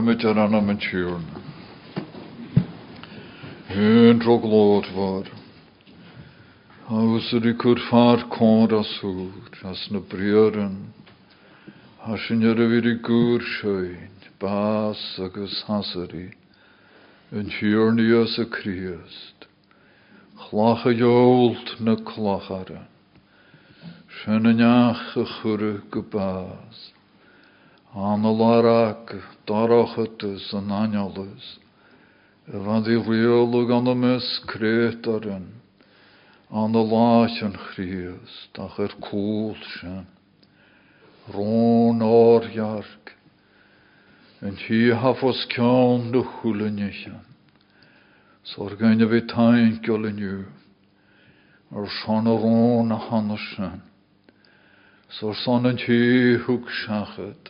met er aan mijn tjuren. Hun troglot var. Hauser i kur far kora sur, as na brjören. Hasin er vid i gur sjöin, bas agus hasari. En ös y kriast. Chlacha jolt na clachara. Sianach y chwrw gybas. Analarach, darachatus an anjalus. Van die riolog an de mes kretaren. An de lachen chries, dach. En hier hafos kjaan de hulenjechen. Sorgene vi tankjole nu. Er sjane ron hannersen. Så sånn en hukshachet.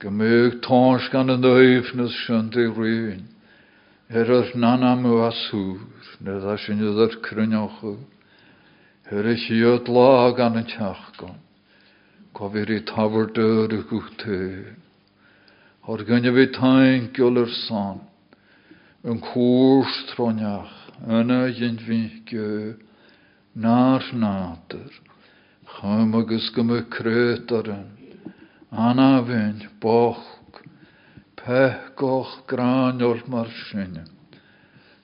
tons gan yn dweifnus synt i rhywun. Er yr nana mw asŵr, nid a sy'n ydych crynioch o. Er eich i od la gan y tiachgon. Gofir i tafr dyr y gwte. O'r gynnu fi tain gyl yr son. Yn cwrs troniach, yna yin fi gyo. Nar fynd, boch, pech gran ol mar sinne.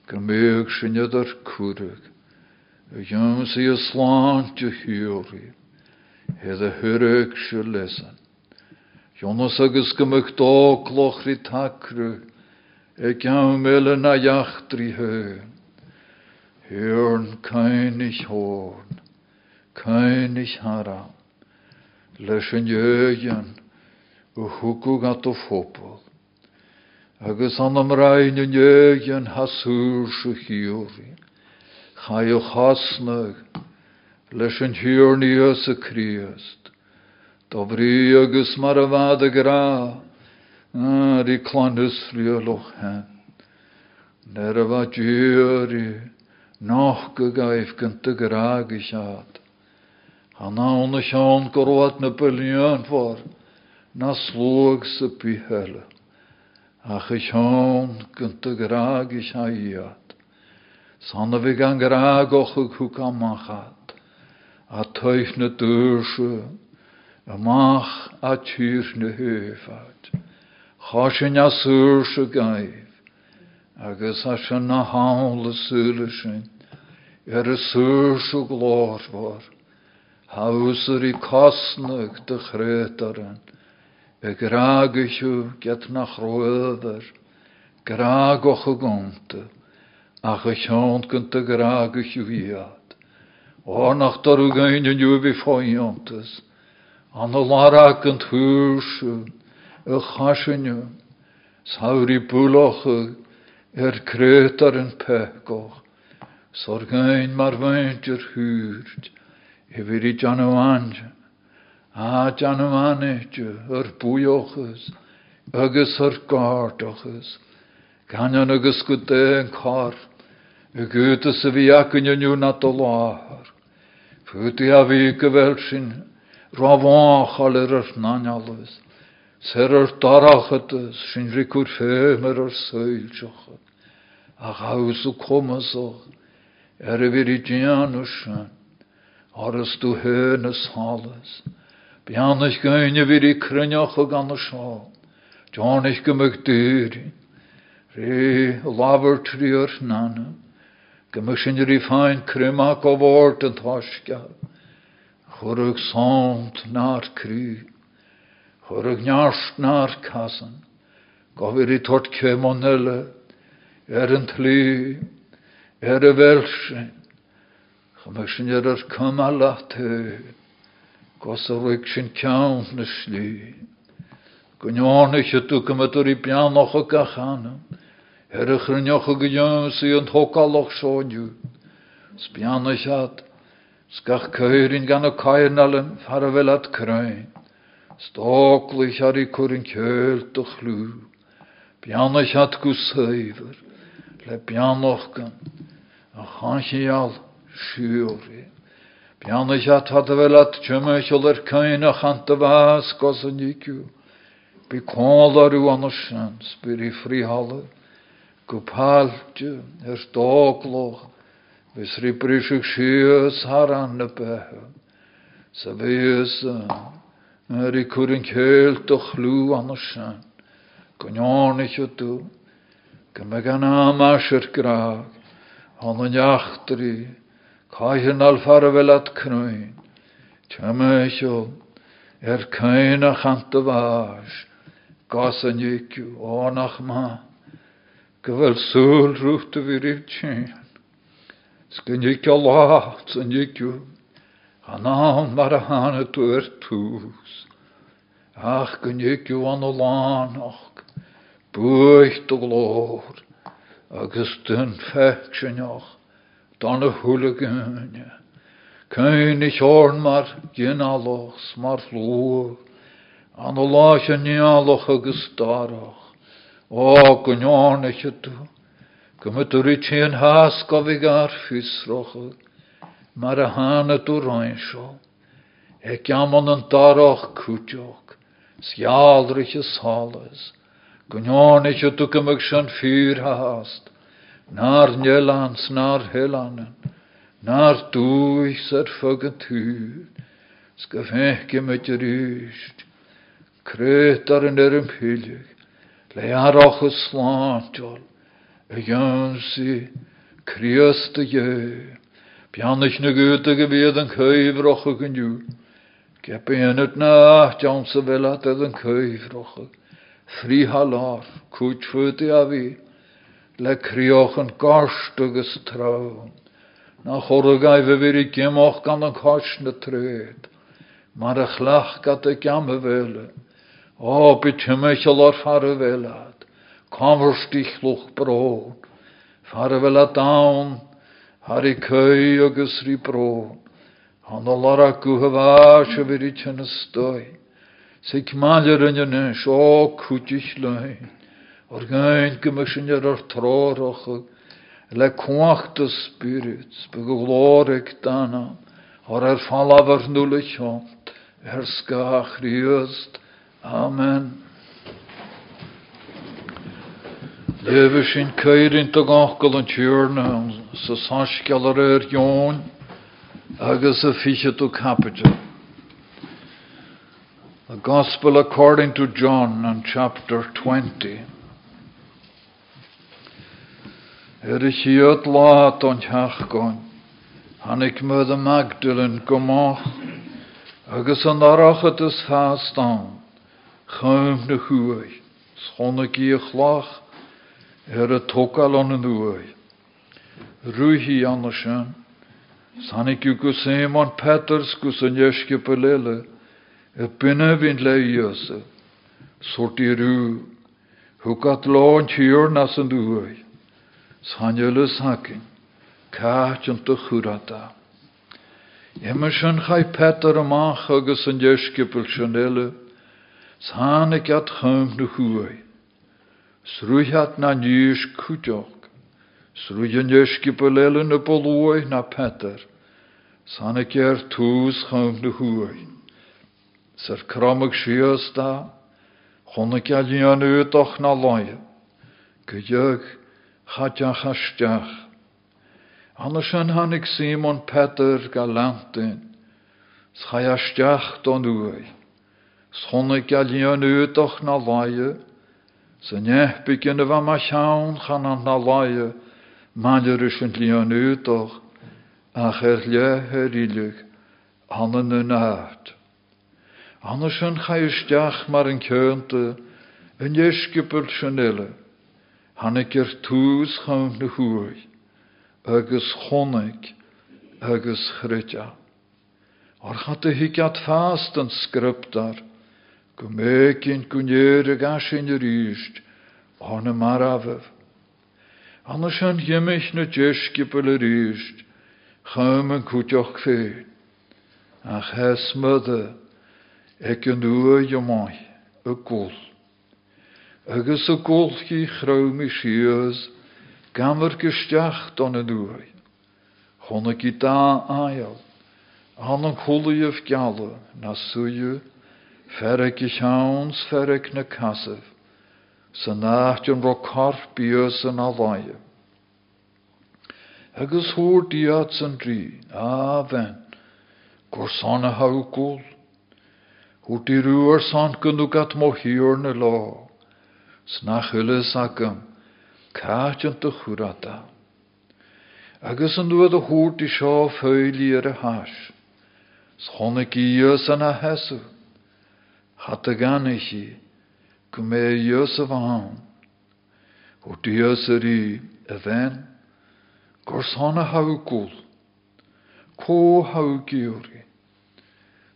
Gymig sinne dar cwrwg. Y ym sy y slant y hiwri. Hedd y hyrwg. Jonas agus gymig dogloch ri tacrw. E gawn mele na jachtri hyn. Hyrn kain ich horn. Ich haram an jögen u hwgw gat o ffobl. Agus an am rain yn jögen hasŵr sy hiwri. Gra. Ar i clanus rhioloch hen. Ner a fa djyri. Noch gygaif gynt y graag i siad. Hanna on na slog sa pihele. Ach i sean gynta graag i siaiad. Sanna graag och ag hwg amachad. A teuf na dyrse, amach a tyr na höfad. Chosyn a sa gaif. Agus a sy'n na sur sa glor var. Hauser i kostnug de. Graagisiu get nach roeder. Graag och gonte. Ach e sjont kunt de graagisiu viad. O nach en juvi foiontes. An o lara kunt huursu. E chasinju. Sauri buloche. Er krétaren pekoch. Sorgein mar huurt. Hefyd i John Owange. A John Owange, yr bwyochus, agus yr gardochus. Ganyan agus cor, y gwyd y fi ac yn yw na i a gyfel sy'n rafach al yr yr nanyalus. Ser. A y fyr i dianwsian. Oras du hönus Bianach gynnu fyr i crynioch o gan y sio. Jonich gymig dyri. Re lafer tri'r nana. Gymig sy'n ri fain crymac o ford yn thosgar. Chwrwg sont na'r cry. Chwrwg niarst na'r casan. Gofir i tort cemonele. Er yn tli. Er y cymal at Gos o rwyg sy'n cawn na sli. Gwynion eich ydw gymryd o'r i bianoch o gachanam. Er y chrynioch o gydion sy'n hocaloch sioediw. Sbian eich ad. Sgach ceirin gan o cairnalen farafelad crain. Stoklich ar i cwrin ceult o chlw. Bian eich ad gwseifer. Le bianoch gan. A. Bian eich ad fadafelad tjymach ol er cain a chant y fas gos yn iciw. Bi kålar u annars spyr i frihalle. Gopaltje er stokloch. Vis ri brysig sjös haran y behe. Sa vis er i. Han yn jachtri. Kaihen alfarvelat knöin. Tjamesho. Er kain a chant y fas. Gas yn ycw. Onach ma. Gyfel sŵl rwt y fyr i'w tîn. Sgyn ycw lot yn ycw. Hanawn mar a hana dwyr tŵs. Ach gyn ycw an o lan och. Bwycht o glor. Agus dyn fech Dan y hwlyg yna. Cain ich orn mar gynaloch flwg. An o lach yn nialoch darach. O, gynyon eich ydw. Gymryd i ti'n has gofig ar ffysroch. Mae'r a han y dŵr oen sio. Ec amon yn. Na'r njelans, na'r helanen. Na'r dwys ar ffog yn tŵr. Sgafech gymryd yr ysg. Cret ar yn yr ymhylig. Le arach y slantol, y ynsi, criast y ie. Pianich na y fydd yn cyfroch ag yn yd na, jawn sa felat edd yn cyfroch. Le gorst agos trawn. Na chorygau fe fyr i gymoch gan yn cos na tred. Mar y chlach gad y gam y fele. O, bitymech o'r faravelad. Comverstich luch brod. Faravelad dawn. Har i cøy agus ri brod. Han lara a vir i tjene støy. Sig maljer yn ys, o cwtich lein. Or gain gymysyn yr o'r troroch. Le cwach dy spirits, byg o gloreg dana. Or er falafar nŵl y chont. Er. Amen. Lewe sin ceirin to gachgal an tjúrna sa sansgealar er jón agus a. The Gospel according to John and chapter 20. Er is hiot laat on teachgoin. Hannig me de Magdalen gomach agus an arachat is fast aan. Chym na hwy, schonig i chlach, er tokal on yn hwy. Rwy hi anasyn, sanig yw gwsymon Peters gwsyn ysgu pelele, y bynna fi'n le iosa, sort i rw, hwgat lo'n tiwr nas hwy. Sanylus hakin, kaach yn dy chwrata. Emerson chai Peter amach agus yn ysgu pel chanele, Sána gad chum na chuai. Srúthat na níos cúteach. Beléile na bolúai na Peter. Sána ger tús chum na chuai. Sios da, na. Gydeag chadach hasteach. Anna sin hannig Simon Peter galantin. Schai hasteach don uai. Schonne galion utoch na laie, se nech begin de ma schaun gaan an na laie, manjer yn lion utoch, ach er le herilig, hannen yn aard. Anders yn chaisteach mar yn könte, yn jesgipel chanelle, hannig er tús chaun na hwy, agus chonig, agus chrytja. Or gaat de higat fast yn sgryptar, Gumekien kunjere gashin de riest, ane maravev. Anders an jimmich na jeshkipele riest, chamen kutjoch fein. Ach hes mudde, ek een uwe jomai, a gul. Agus a gulchi chromi shios, gamer gesteach don a uwe. Chonne i da ail, an an chuliev galle, na suje, ferek i chauns, ferek na kasev, sa nacht yn ro corp bios yn alaie. Agus hŵr diat sy'n dri, a fen, gorsan a haugul, hŵr di rŵar san gynnwg at mo hir na lo, snach ylys agam, caat yn dy chwrada. Agus yn dweud y hŵr di sio ffeili ar y has, schonig i ys yn a hesw, hat y gan i chi, gwme ys y fahan, hŵr di ys yr i y fen, Gorsana haugul. Ko haugiuri.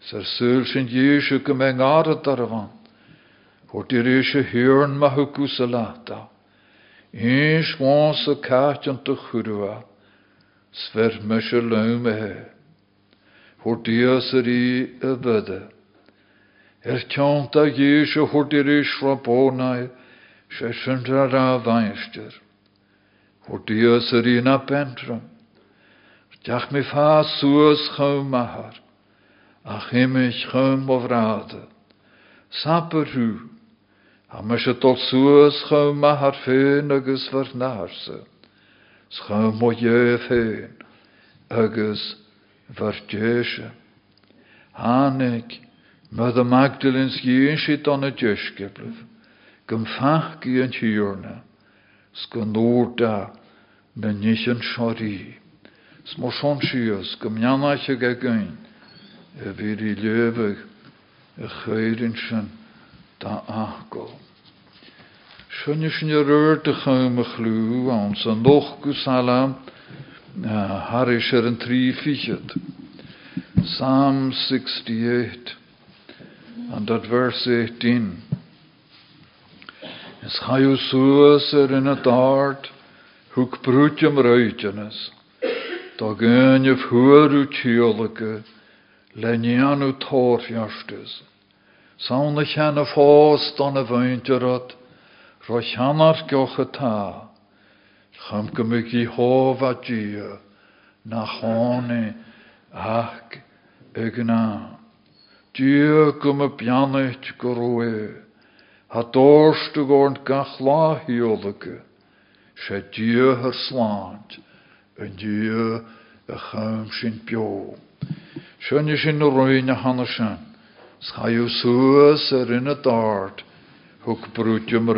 Ser syl sy'n jesio gymeng ar y darfan. Hwr dir eisiau hirn ma hwgws y lata. Eins wans y cat yn dy chwrwa. Sfer e. Er rabonau. Se ra fainstyr. Voor Dios er in apentrum. Jach mi fa suas mahar. Ach imich chom bovrade. Saper hu. Ha me se tot suas chom mahar fein agus var narse. Schom mo je fein. Agus de Magdalens shit on a jeskeblef. Gym fach gien. Skonúrda na nían seoí. Smó sean sios go meanaiche go gain a bhí í leveh a chéirn sin dá achgó. Sunne sin ruir de chuime chhlú an san noch go salam Har is er een trí fichet. Psalm 68 and that verse 18. Is ga je soos er in het aard, hoek broedjem ruitjenis, da gyn je voor uw tjolke, lenjan uw toorjastes. Saun ik hen of hoos dan een wuintje rot, roch hanar gioche ta, cham gymig i hova dia, na ach, egna. Dia gym y bianait goroe, ha dorstu gorn gach la hiolike, sé dieu her slant, en dieu a chum sin sin sin, scha ju suas er in het art, huk brutjum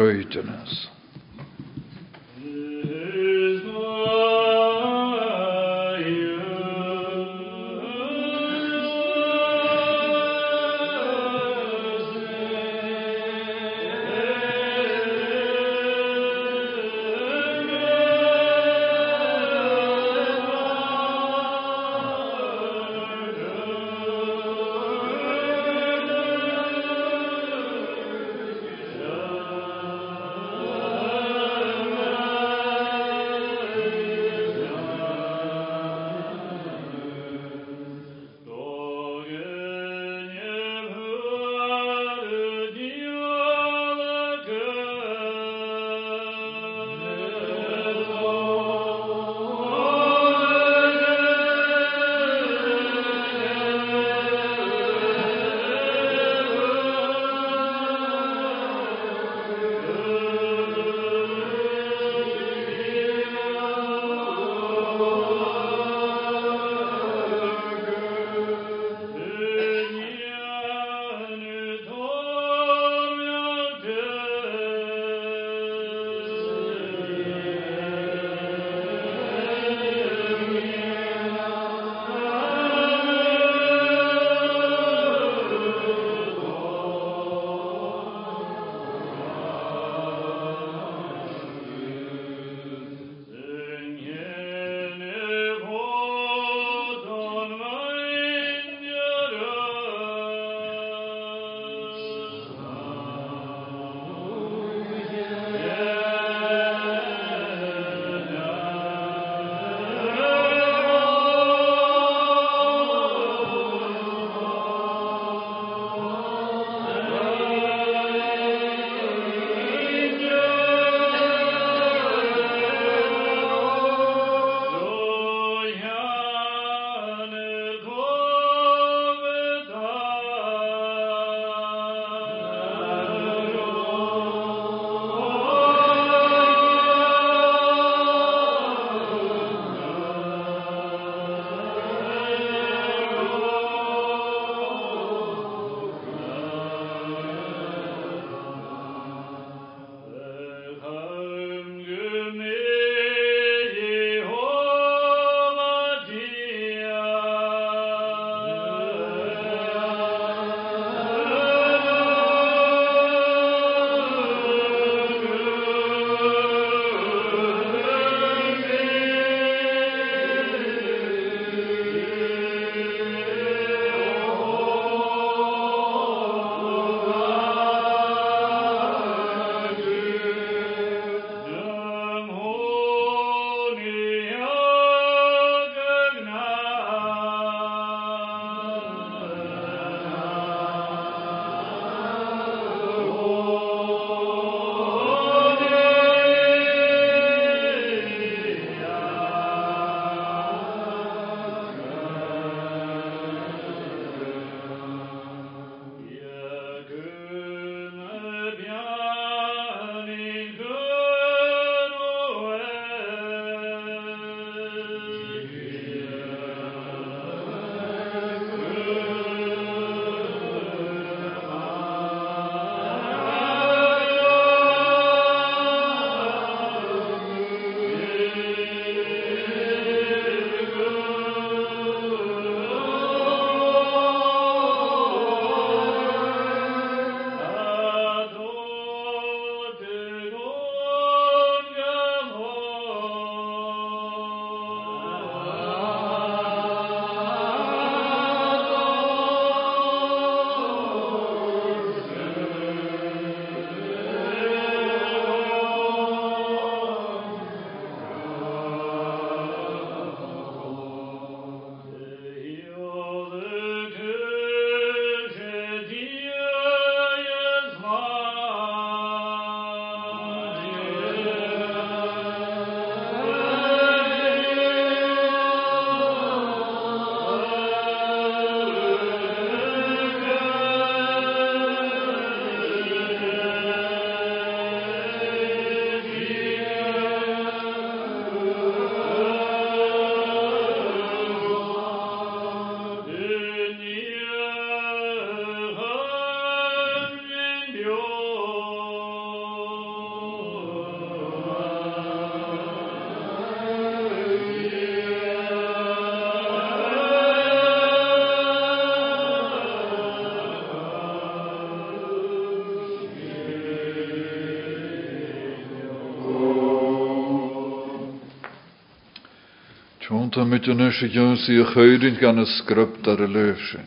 Je nusje jonsi a chuidin gan a script ar a leusje.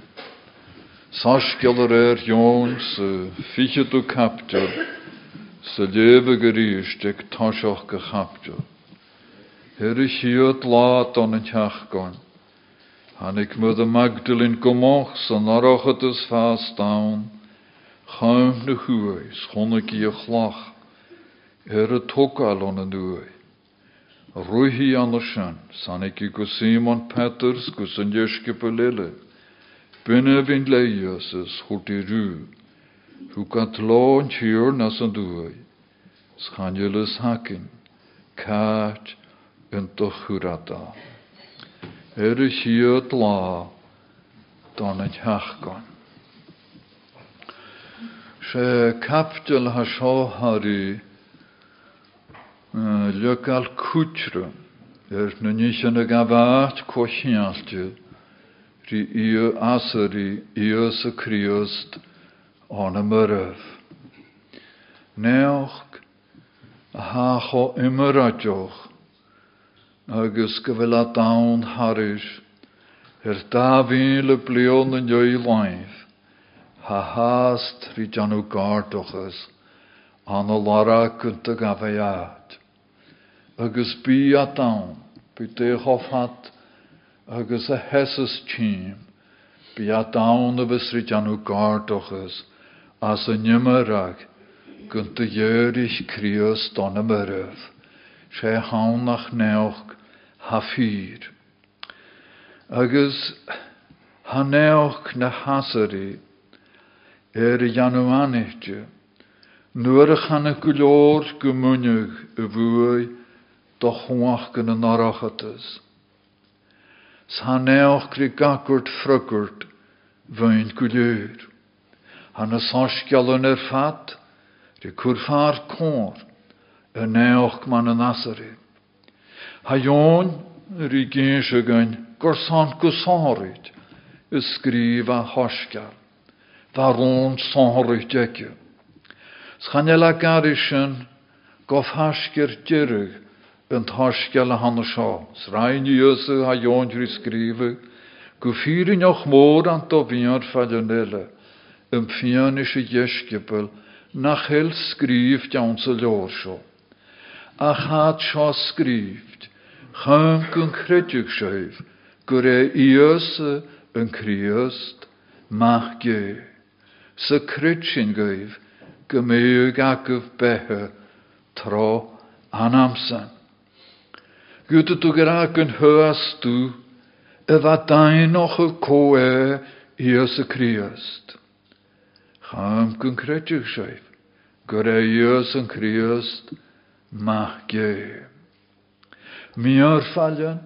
Saskjaller er jons, fiche du kaptur, sa lebe geriestek tashoch gechaptur. Her is hiot laat an een tjachgon. Han ik me de Magdalene gomoch, sa narochet is vast down. Chaim de huai, schon ik je glach. Er a tokal an een duai. Rúhi an sin, san ik go Simon Peters go san jeske belille. Binne vin leios is chulti rú. Hu na hakin, káit yn dochwrada. Er y siad lá, don y tiachgon. Se hari, Ljökal kutre, er na nishan a gavat kochialtje, ri iyo asari iyo sa kriost an a myrf. Neoch a hacho immeradjoch, agus gyfel a dawn er da fi'n le blion yn joi laif, ha hast ri janw an lara agus bí a dam, bí dé hofhat agus a hesas tím, bí a dam a bysri janú gardochas as a nimmerag gun de jörig krios don a myrf, sé haun nach neoch ha fyr. Agus ha neoch na er janú anitje, nuair a y fwy do chwach gan yn arachatas. Sa neoch gri gagwrt frygwrt fwy'n gwylwyr. Han y sosgial yn yr ffat, ri cwrffa'r cwr, y neoch man yn asari. Ha ion, ri gys y gyn, gorsan gwsorid, ysgrif a ddarwn sorid egio. Schanela garisyn, gof hasgir dyrig, yn tasgel a hanna seo. Srain jöse ha jóntri skrive, go fyrin och mór an do bíar fallanele, um fianische jeskepel, nach hel skrif jaunse ljórsjó. A hat seo skrift, chym gyn credjug sjöf, gur e jöse yn kriöst, mach ge. Gwyf, gymyg agaf behe, tro anamsan. Gyda gyn hys tu, y fa dain och y coe i ys y Christ. Credrych seif, gyda i ys yn Christ, mach ge. Mi ar fallen,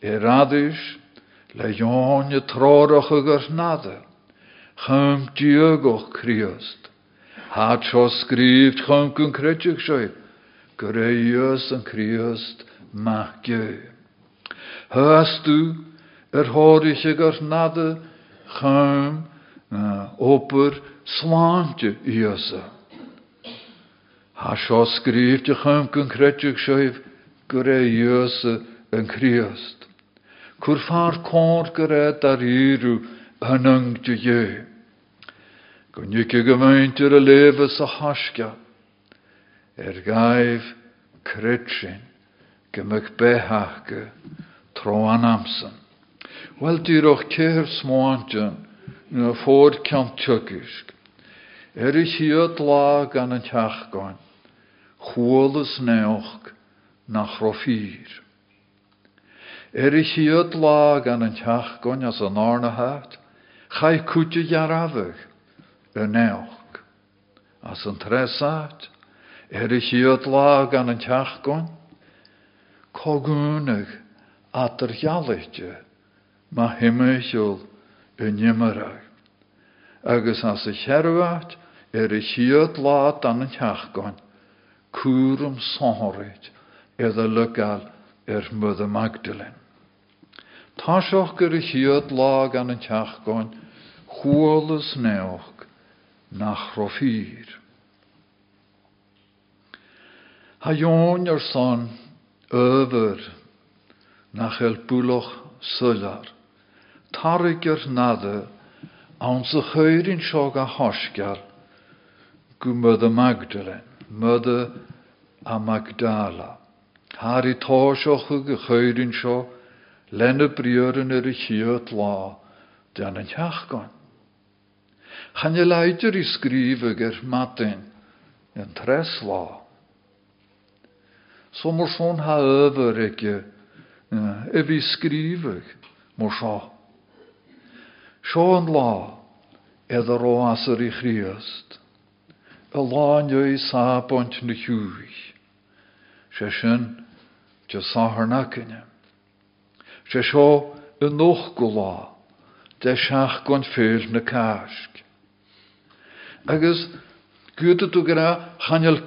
e radis, le jon y trorach y gyrnada, cham diogoch Christ. Hat sio skrift credrych seif, gyda i ys yn Christ, ge. Hörst du, er horische garnade, chum, oper, slantje jöse. Ha sio skrift je kun kretjug sjöif, gure jöse en kriast. Kur far kor gure dar iru, anang je je. Gun ikke gemeinte er leve sa haska, er gaif kretsjen gymig behachge tro amsen. Wel dyr o'ch ceir smoantyn na fod cant tygysg. Er is hiad lá gan yn teachgain, chwolus neoch nach rofir. Er is hiad lá gan yn teachgain as an arna hat, chai cwtio jarafig y. As yn tresat, er is hiad lá gan yn teachgain, cogúnach atar gealaite má himmeisiúil i nimmerach. Agus as a chearhhat ar a siad lá an an teachgáin, cuam sáthraid iad a legal ar mud a Magdalene. Tá seoch gur a siad lá an an teachgáin, chuolalas neoch nach rofír. Ha jón ar son över nach el búloch sular. Tariger nade, an sa chöyrin seo a hosgar, gu Magdalen, mydda a Magdala. Har i táiseoch go chöyrin briören er i chiot lá, ger matin, yn tres. Så mor sån ha över ikke, e vi skrifa, mor seo. Sean lá idir róasar i chríast, a láin i sápont na hiúich, sé sin de sáhar nacinne. Sé seo y noch go lá, de seach gon féil na cáisc. Agus gúta tú gra chanel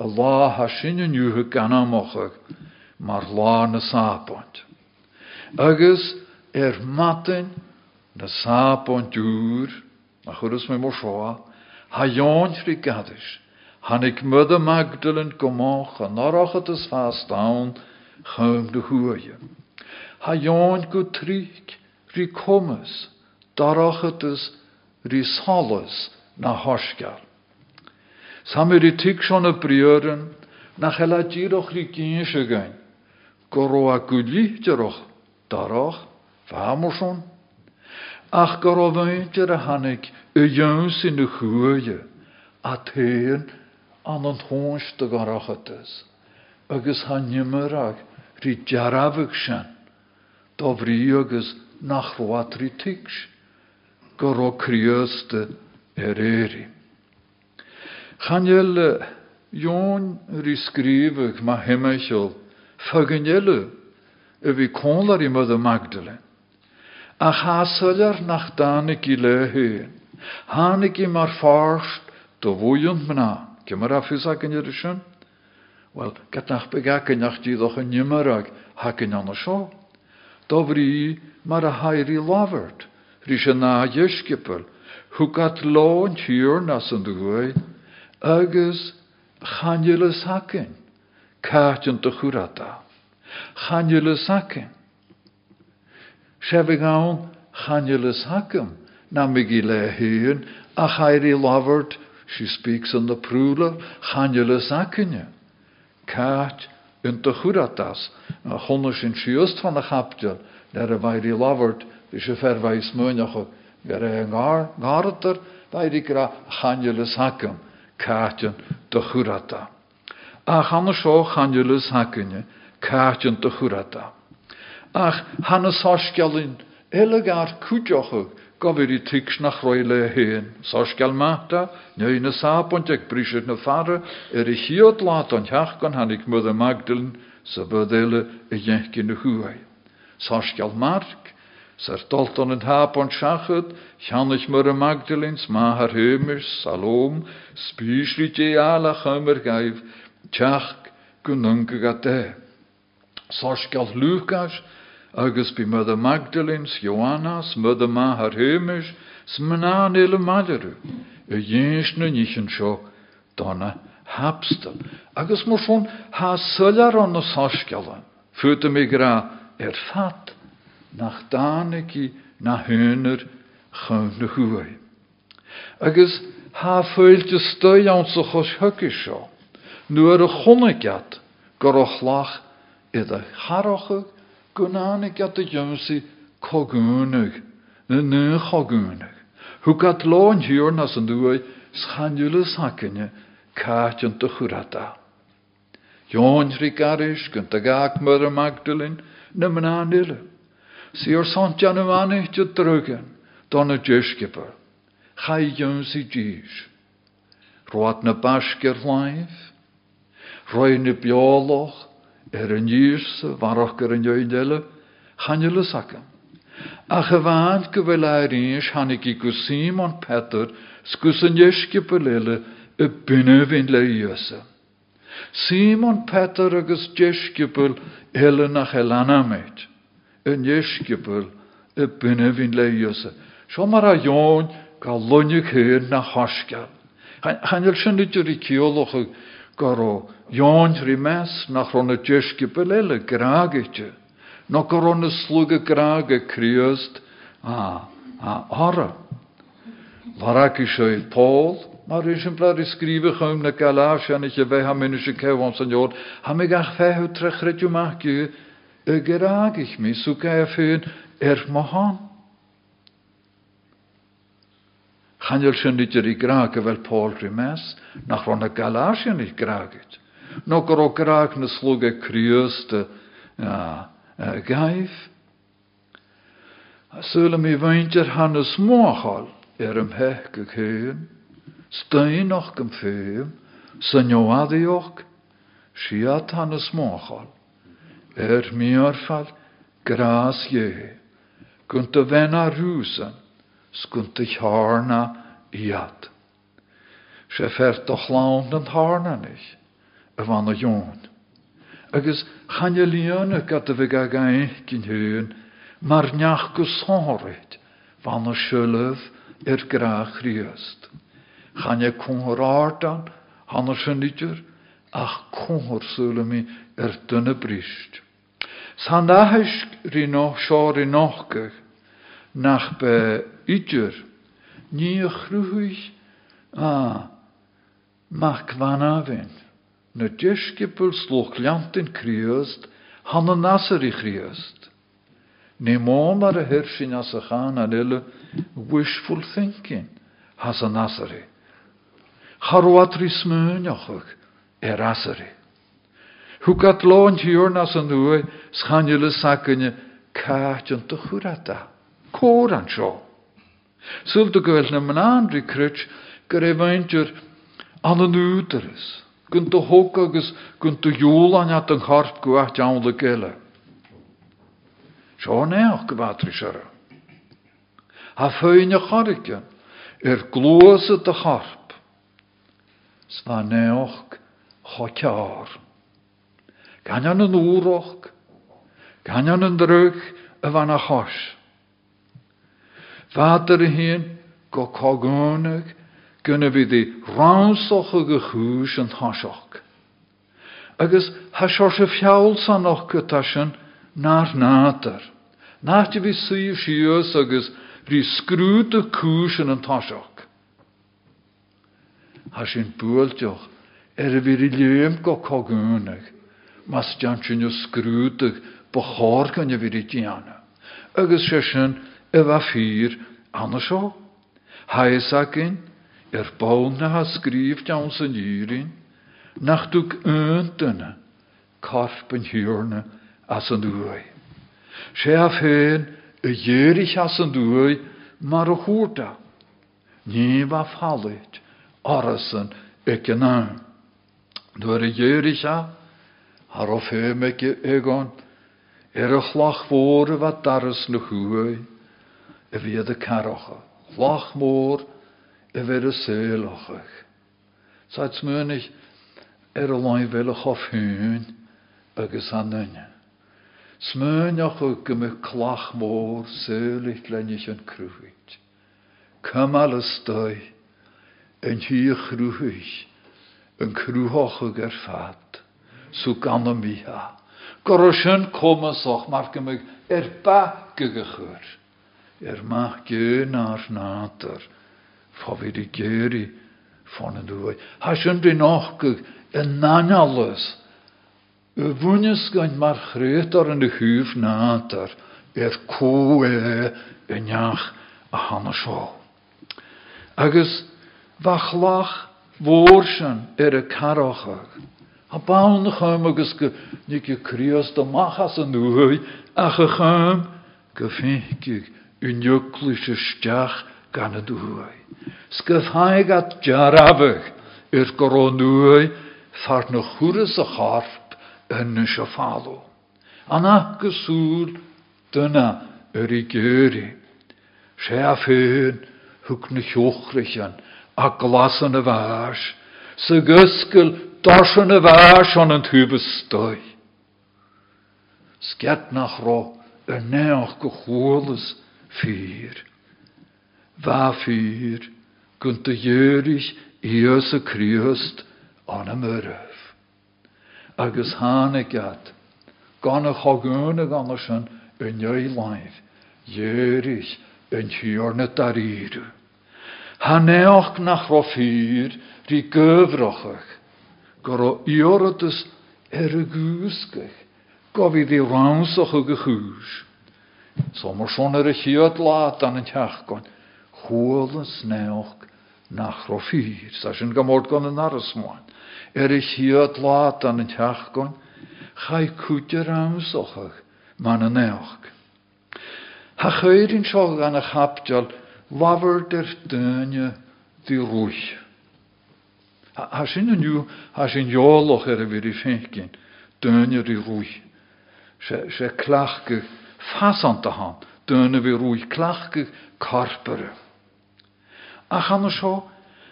y lá ha yn yw gan amochag, mar lá na sapont. Agus, er matin na sapon dŵr, a chwrws mae mor sioa, ha fri gadis, han ik mydda Magdalen gomoch a norochat ys fast dawn, chym de hwyje. Ha ion go trik, ri comus, darochat ys ri solas na. Samir i tig son y briören, na chela giroch ri gynsio gain, goro a guli giroch, daroch, Famerson. Ach gar o feintir a hannig y yw'n sy'n y chwyje, a tein an an thonst y garachatys. Agus ha nimmerag ri jarafig sian, do fri agus nach roat ri tigs, gar o criöste er eri. Chanel Jón ri skrifig ma hemmeichel, fagenjelle, y fi konlar i mydde Magdalene a chasalar nach danig i le hyn. Hanig i mar farst do fwyont mna. Gymar a ffys ag yn ydysyn? Wel, gat nach begag yn ach dyddoch yn nymarag hag yn anna sio. Do fri mar a hairi lafert. Rys y na ysgipel. Hwgat lo'n tyr Agus chanilus hakin. Kaatjen te churata. Chanilus hakin. Sef gawn chanilus hacum, na migi le speaks in the prula, chanilus hacunne. Kaat yn dy chwratas, a chonus yn siwst van a chapdiel, der a is a fervais mwynach o, gar e ngar, ngarter, vairi gra chanilus hacum, kaat yn dy chwrata. A chanus o chanilus hacunne, kaat yn dy chwrata. Ach, hanna sásgelin, elegar cúdeocha go bhir í tis nach. Sásgel máta, ne na sápont na fara ar i lát hanig Magdalin sa Sar dolton yn hapon siachod, chanich myr y Magdalens, ma har hymers, salom, spysri je ala chymer gaif, tiach gwnnynga gade. Sosgal Lukas, agus mud a Magdalens, Joannas, mud a ma har héimes, smna nele maileru, a dhéis na níchan seo donna hapstal. Agus mar son ha sullar an na sásgelan, futa mi gra er nach dániki na húnar chun na huai. Agus ha feilte stoi an sa chos hukis seo, nuair a chonnegat, gur a chlach iad a charochig Gwnanig at y jymsi cogwnig, na na chogwnig. Hw gat lo'n hiwr nas yn dwy, schanjulus hakinne, kaatjan te churata. Jon rikarish, gynt ag ag myr Magdalene, na mna nile. Si o'r sant jan y mani te drugen, don y jesgipper. Chai jymsi jys. Roat na basger laif, roi na bioloch, er yn yrse, warach gyr yn ioedele, chanel y sacam. A chyfan gyfel a'r yn ysgu bylele, y iosa. Simon Peter agus jesgubel hele nach elanameit. Yn jesgubel y bynefyn le iosa. Sio mar a ion gael lwnig hyn na hosgal. Hanel sy'n nid i ciolwch goro y ele gragitje. No goron y slwg y criast a, a eisiau Paul, maar is een plaat schrijven gewoon na Galatia en je wij hebben in ik e ik me, zo kan je veel er mahan. Gaan jullie schon niet er graag, wel Paul rimes, nach van de Galatia niet graag het. Nog er ook graag na sluge kriuste, ja, gaif. Zullen we weintje Hannes Moachal, er hem hek gekeuen, Stein noch gym ffeim, synioaddiog, siat han ys mochol, er miorfal gras je, gunt y fenna rwsen, sgunt y harna iad. Se fert doch lawn yn harna nich, y fan y jôn. Agus chan y lion y gada fi gagain gyn hyn, mar niach gwsorid, fan y silyf er grach riast. Gaan je konhor dan, hanner syndiger, ach sule mi er dunne brist. San dahisk rino sio rinochgach, nach be idir, nie chruhuig, a, mach kvanavin. Na djeskipul sloch liantin kriöst, hanna nasari kriöst. Nemo mar a as a wishful thinking, has a nasari. Charwatri smyniochog er. Hwgat loon hiwr nas yn dwy, schanjule sacynne caat yn dychwrata. Cor an sio. Syl dy gyfel na mynandri crych, gyre faintir an yn úteris. Gynt o hwg agos gynt o jŵl an at yn charp gwach jawn dy gyle. Sio neoch gyfatri siara. Ha y charigian, er glwys y dy charp. Sva neoch chotiar. Ganyan yn úroch, ganyan yn drug y fan a chos. Vader hyn, go cogwnig, gynna fi di ransoch y gychwys yn hasioch. Agus hasioch y fiawl san och gytasyn na'r nader. Na'r ti fi syf sios agus ri sgrwyd y cwys yn tasioch ha sin búilteoch er a bhí léim go mas dean sin scrúteach ba chár gan bhí diana. Agus sé sin a bheit fír anna seo. Haes agin er bána ha scríb dean san dírin, nach dúg öntana carpan hiúrna as an dúi. sé a féin a as an dúi mar a dhéiricha, har of heimeke egon, er a chlach fór wat daras na chuai, a vi a carocha. Chlach mór, a vi a sélachach. Said smönig, er a loin vel a chof hyn, agus an nynne. Smönach o gymy clach mór, sélich lenich an crwyd. Cymal y stoi, yn hi chrwys, yn crwhoch ag so gan am mi ha. Gorosyn comas och mar gymig er ba gygachur, er mach gyn ar nader, fa fi di geri fan y dwy. Hasyn di noch gyg yn nanalus, y fwynys gan mar yn y hwf nader, er cw e yn iach a hana sio. Agus, Fachlach voorsen er y carochach. A bawn y chym agos gy ni gy crios dy machas yn dwy, ach y chym gyffingig uniwglwys y stiach gan at na chwrys y charp yn y siafalw. Anna gysŵl dyna yr i gyri. Se a ffyn hwg na a glas yn y fas. Sy gysgol dos yn y fas o'n yn tŵb ystoi. Sget nach ro y neoch gychwolus fyr. Fa fyr gynt y jörig i ys y criust an y myrf. Agus hana gad, gan y chogwn y gan y sy'n yn jöi laif, jörig yn hiorna darirw. Haneoch nach rofir, ri gyfrochach, goro iordus er y gwsgach, gofid i rawnsoch y gychwys. So mar son er y chiad laat an y tiachgon, chwolus neoch nach rofir, sa sy'n gymod gan yn arasmwan. Er y chiad laat an y tiachgon, chai cwtio rawnsochach, man y neoch. Ha chöyrin sio gan y chapdiol, lawer der dyne di rwys. Ha yn yw, ha sy'n ioloch er y fyr i ffenkin, dyne di rwys. Se, se klachge fasant a han, dyne vi rwys, klachge karpere. A chan o sio,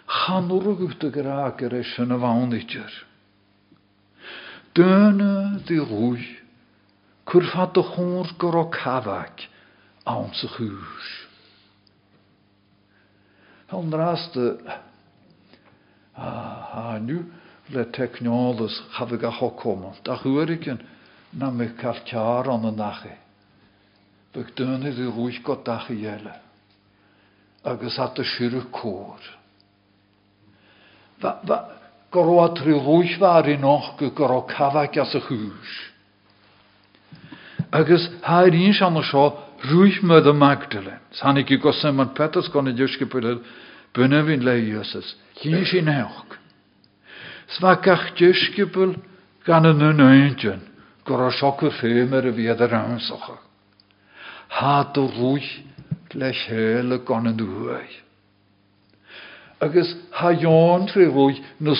chan o'r gwt y graag er eis yn y fawnitjer. Dyne di rwys, cwrfad y chwr gyro cafag, awn sy'n raste ah, nu le technologis have ga hokom. Da ik een na me kalkjar aan de nache. Bek dönne de ruhig got dache jelle. Agus hat de schirre koor. Va, va, goro atri ruhig war i noch ge goro kavak as a hús. Agus hair íns an de i go Simon Peters i bunne vin le Jesus. Hyn sin eog. Sva gach dyrskipul gan yn yn eintjen. Gor a siok y ffemer y fiad yr. Had o rwych le hele gan yn dwy. Agus ha na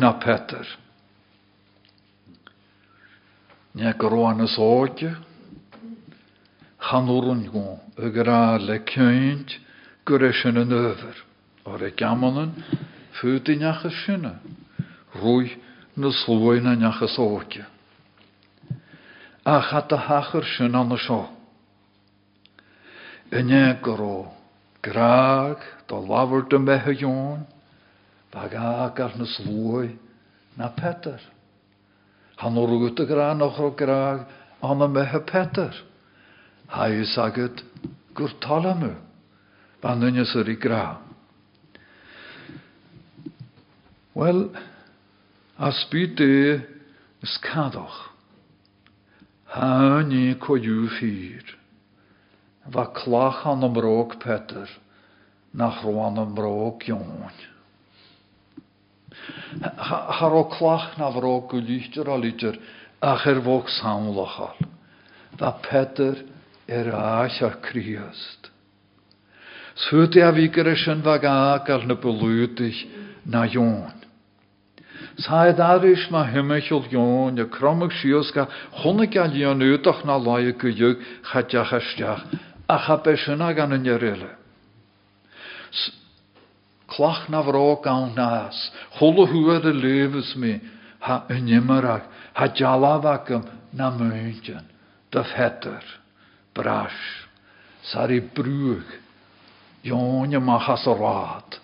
na Peter. Nia gorwan y sodje. Chanwrwn gwn, y gra le cynt. O'r e gamonen, fyd i niach y syna. Rwy na slwy na y sodje. A chat a hachar sy'n an y sio. Yne goro, graag, jon, bag na slwy na Peter. Han o'r gwt y gra noch o graag, an y mehe Peter. Hai saged gwr talamu, ban yn ysyr i gra. Wel, as byd e ys cadoch, ha ni co yw ffyr, fa clach an ymrog Peter, nach rwan ymrog Ion. Har o clach na vrog gwylichter a litter, ach er vog samlachal, va Peter er aach a kriast. Svut a vigerishen vag agal na belútig na Ion. Said arish ma himmichel joon, je krommig sios ga honnig al jon uitach na laie kujuk, chatjach astiach, a cha besina gan yn jerille. Clach na vro gawn nas, cholle hua de levens me, ha yn jimmerag, ha jalavakam na muntjen, de vetter, brash, sari brug, joon je mag as raad,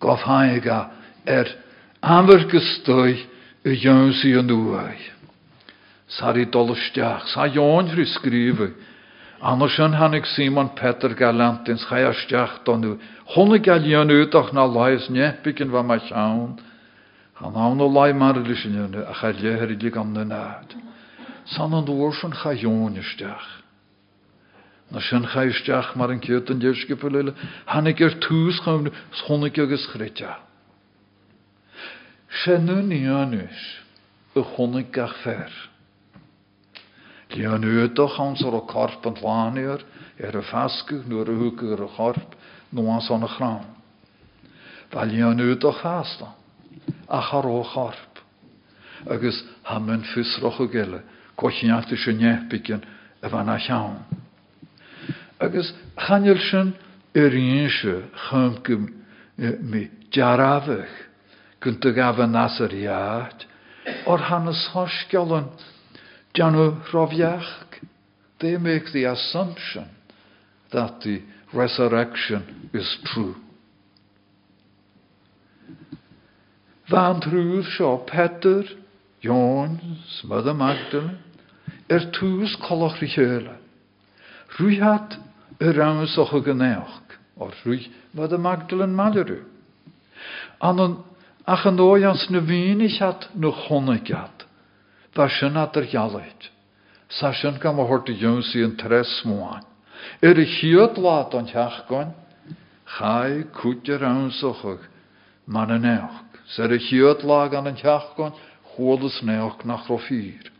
gof haiga er, Amber gystoi y jöns i yn dwy. Sari dolwstiach, sa fri skrifu. Annars yn hannig Simon Peter galantins chai astiach don nhw. Hwnnw gael jon ydach na lais nepig yn fa ma llawn. Han hawn o lai mar yna, a chai leher i lig am na. San. Na sy'n chai ystiach mar yn cyrt yn dyrskipulile. Hannig chawn, sħonig ygys chrytiach. Sinnwn i anus y chwnig gach fer. Li an udoch ans o'r corp yn laniwr, er y ffasgu, nŵr y hwg yr y corp, nŵas o'n y chrawn. Fa li an udoch fasta, ach ar o corp. agus ha mun fusroch o gile, cochineachta se nehpicin a bhana chean. Agus chanil sin ar ríonse chum go mi dearafach ar iad, or hannes hosgelon Janu they make the assumption that the resurrection is true. Van trúr seo Peter, Jones, Mother Magdalene, er. Rúhat er ramas och a gnéach, or rúi Mother Magdalene Malleru. An ach an ójans na vínig hat no chonnegat, var sin at er jaleit. Sin gam a Jonsi an tres móin. Er i chiot laat an teach goin, chai kútje raunsochag, man an. Ser y chiod lag an nach rofir.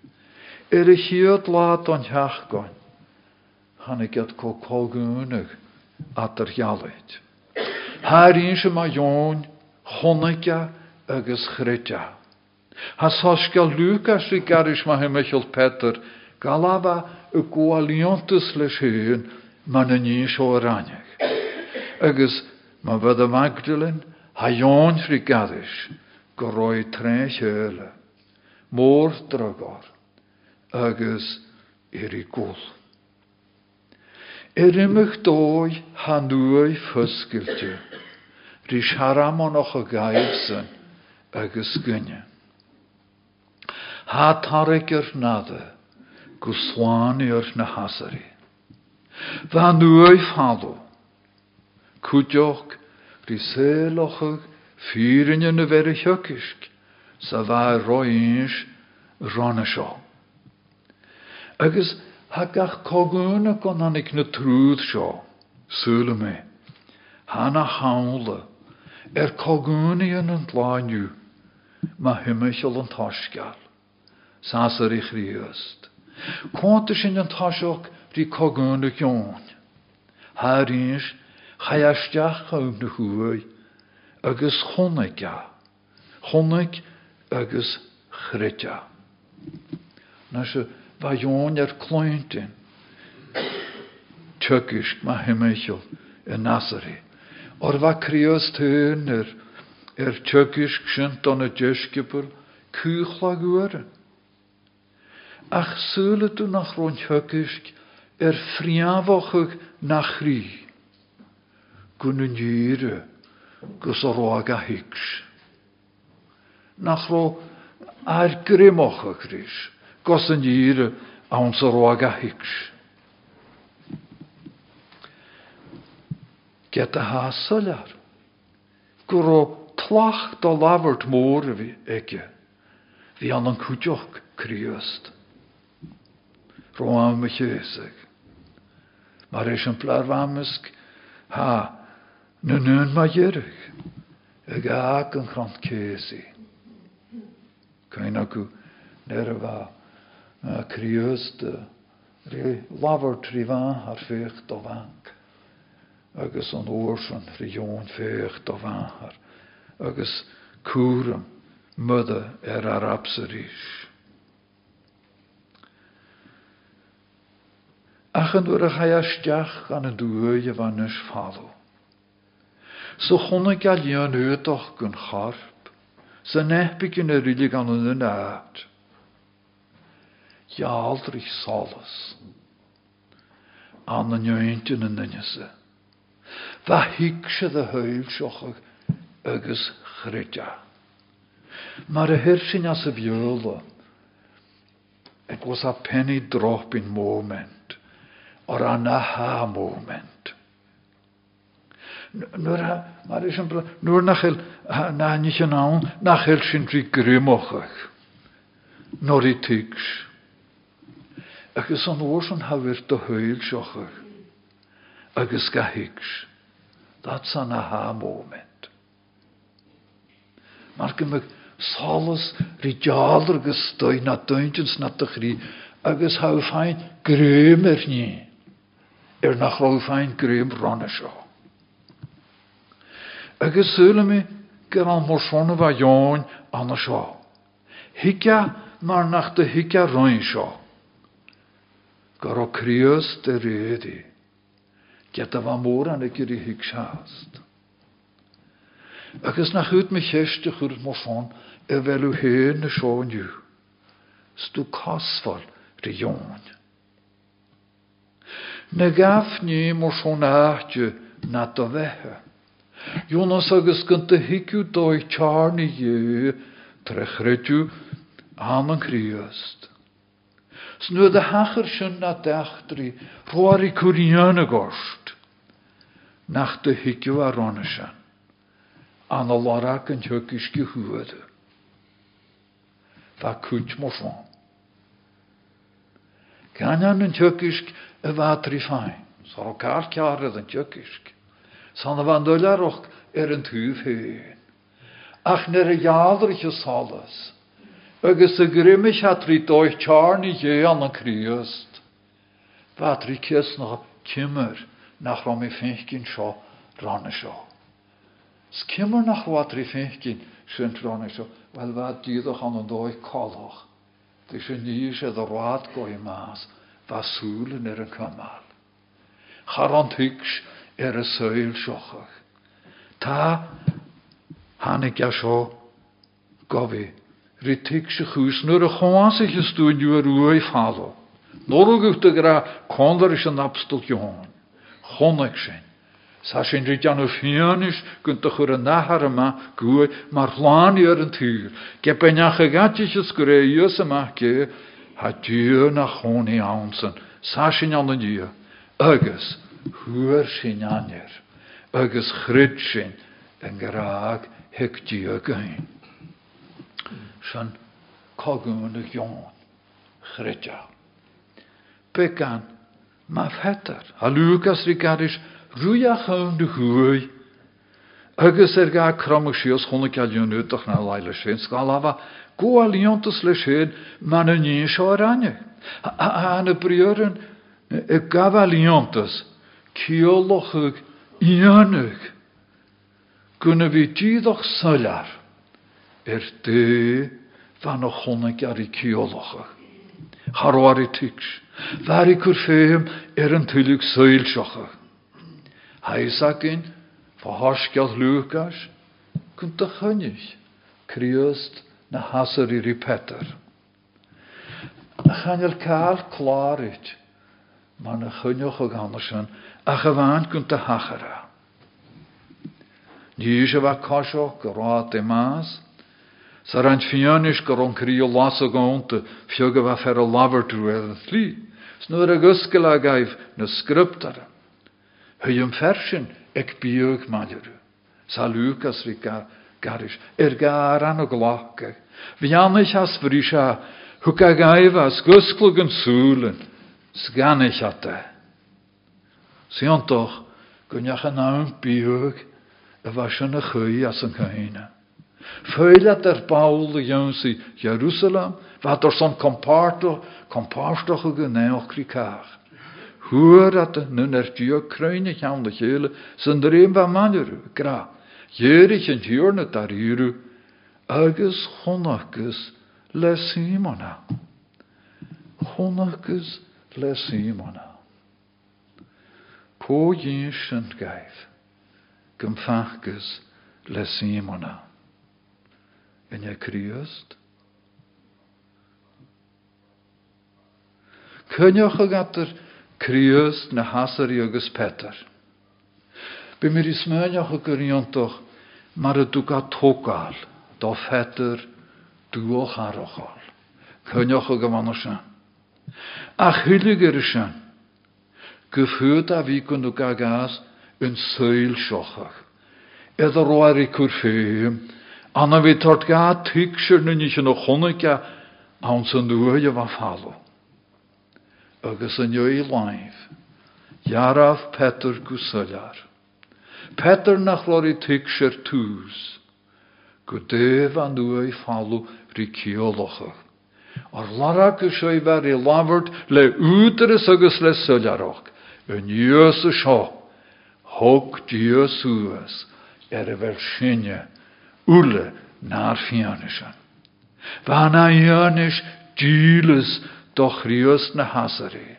Er y chiod lag an het ko kolgunig at er chonneja agus chritja. Ha soskel Lucas i garish ma hemechel Peter, galava y gwaliontus leis hyn, man yn un sio rannig. Agus ma fydda Magdalene, Ha Jón fri gadis, go roi tre heule, mór agus ir i gúl. Er imich dói ha nuai fysgilte, rys haramon och a gaibsen, agus gynne. Ha tarig er nade, go swan er na hasari. Va nuai falo, kudjoch Rí sélochag fírinne na ver thukisk sa bheit roiins ranne seo. Agus ha gach na er cogúnaíon an láinú, ma himimiisiil an táisceal, sásar i chríost. Conta sin an táiseach rí cogúna ceáin. Thríis chaisteach chum na chuai agus chonaige, chonaig agus chréte. Na se bhajóin ar clointin, tukisk ma himimiisiil in Nasarí. Or bha críos tún ar ar tukisk sin don a deiscipur cúchla goan. Ach súla tú nach tukisk ar friamhachuch nach chrí. gun yn gyre gus o roag a higs. Nach ro ar grimoch a gris, gos yn gyre awn o roag a higs. Get a hasalar. Gwro tlach do lafart môr fi ege. Fi an an cwdioch criast. Ro am y cheseg. Mae'r esiamplar famysg ha na nun ma dheirich ag ag an chrant céí. Cain acu ner a bha críosta ré labhar tríhá ar féocht do bhac, agus an ósan rión féocht do bhahar, agus cuam muda ar ar absa ríis. Achan dúair a chaisteach an a dúige bhanis fallú. So chonna galion uitoch gun charp, sa nehpig in a rilig an yn aad. Jaldrich solas. An yn yweintin hig sydd y hyl siochog agus chrydia. Mae'r hyrsyn as y fiola. It was a penny drop in moment, or an aha moment. maar is een nur nachel na niet een aan nachel sin tri grimochach nor i tigs agus an oorsan ha weer de heul siochach agus ga dat an a ha moment. Maar me solas ri jaler agus stoi na duintens na de chrí agus ha fein grüm er nie. Er nach ro fein grüm ronne seo Agus súla mi gur an mórsóna bh Jóin anna seo. Hica mar nach de rédi. Get a bha mór an gur i hic seast. Agus nach chut me cheiste chur mar fan a bhelu héin na seáinniu. Stú casfal ri jóin. Na gaf ní mar son áte na do bheitthe. Jonas agus gynta hiciú dói tearna dhé tre chreidú an an chríast. Snú a hachar sin na deachtarí roií curíanana gost. Nach de hiciú a ranne sin. An a larach an thucis go huade. Tá cút mar fáin. Gan an an thucis a bhátrí féin, Sá cá cearad an thucisc. Sanna bhain dóileach ar an túh féin. Ach nar a jaadriche salas. Agus a griimiis hat trí dóith tearní dhé an an críost. Bátrí kies nach kimmer nach i fécinn seo ranne seo. Skimmer nach watrí fécinn sin ranne seo, well bheit díadach an an dóid callach. Dí sé ní sé a rád go i más, bhsúlen ar an cumáil. Char an tuigs ar a saoil seochach. Tá hánig a seo gohí ritig se is is. Chonneig sin. Sa sin ri an fianis gunn a chur a nachharama goe mar chláí ar an túr. Ge be necha gatiiches go ré dús nach. Sa sin an an dú. Agus thuair sin anir. Agus chrid sin a a má fetar. A Lucas Ricaris ruúach an de chuúi. Agus er ga kramme sios chonne na leile sin lava go a líontas le séad man a ní seo ranne. Anna briúrin i gabha líontas ceolachug íanach gunna bhí. Harhair i tuigs, Bhar i chur féim ar an. Haisacin fá thsceal luúcas chun a chuneis, Críost na hasar i ripetar. A cáil chlárit mar na chuneoch a gan sin a go bhhain chun a hachara. Ní se bh caiisio go rá é más, Sa an fianis go an crí las a gáanta fiog a bh fer a laberú ar an slí. Snúair a guscail a gaibh na skriptara. Thum fersin ag bíog maidirú. Sa Lucas ri garis ar gar an a glácha. Bhí anich as brí se thu a gaibh as guscla an súlan, sganich a te. Síantoch gonneach an ná bíog a bheit sin na chéine. Feuile er Paul de Jonsi Jerusalem, wat er son compárto, compárstoch go neoch krikaach. Huer dat de nun er duo kruine aan de zijn een van manjeru, gra. Jerig en hjörne daar hiru, agus honnakus le Simona. Honnakus le Simona. Po jinsent gaif, gymfachkus le Simona. En je críost? Cynneoch a gatar críost na hasarí agus petar. Be mir is smeineach a goíontoch mar a dú ga tógáil dá fetar dúoch arocháil. Cynneoch a go man se. A chuiligir se, go fuúd a bhí gon ga gas yn söil seochach. Edd a roiir i cwr féim, Anna vi tart ga tyksir nu nicht no chonneike an san duhe va fallo. Agus an jo i laif. Jaraf Peter gusaljar. Peter nach lori tyksir tús. Go def an duhe i fallo rikiolocha. Ar lara sé ver i lavert le úteres agus le suljarach. Yn jöse seo. Hog diösuas. Er sinne. Ule naar fianne Van a ionis dílas do chríos na hasaré.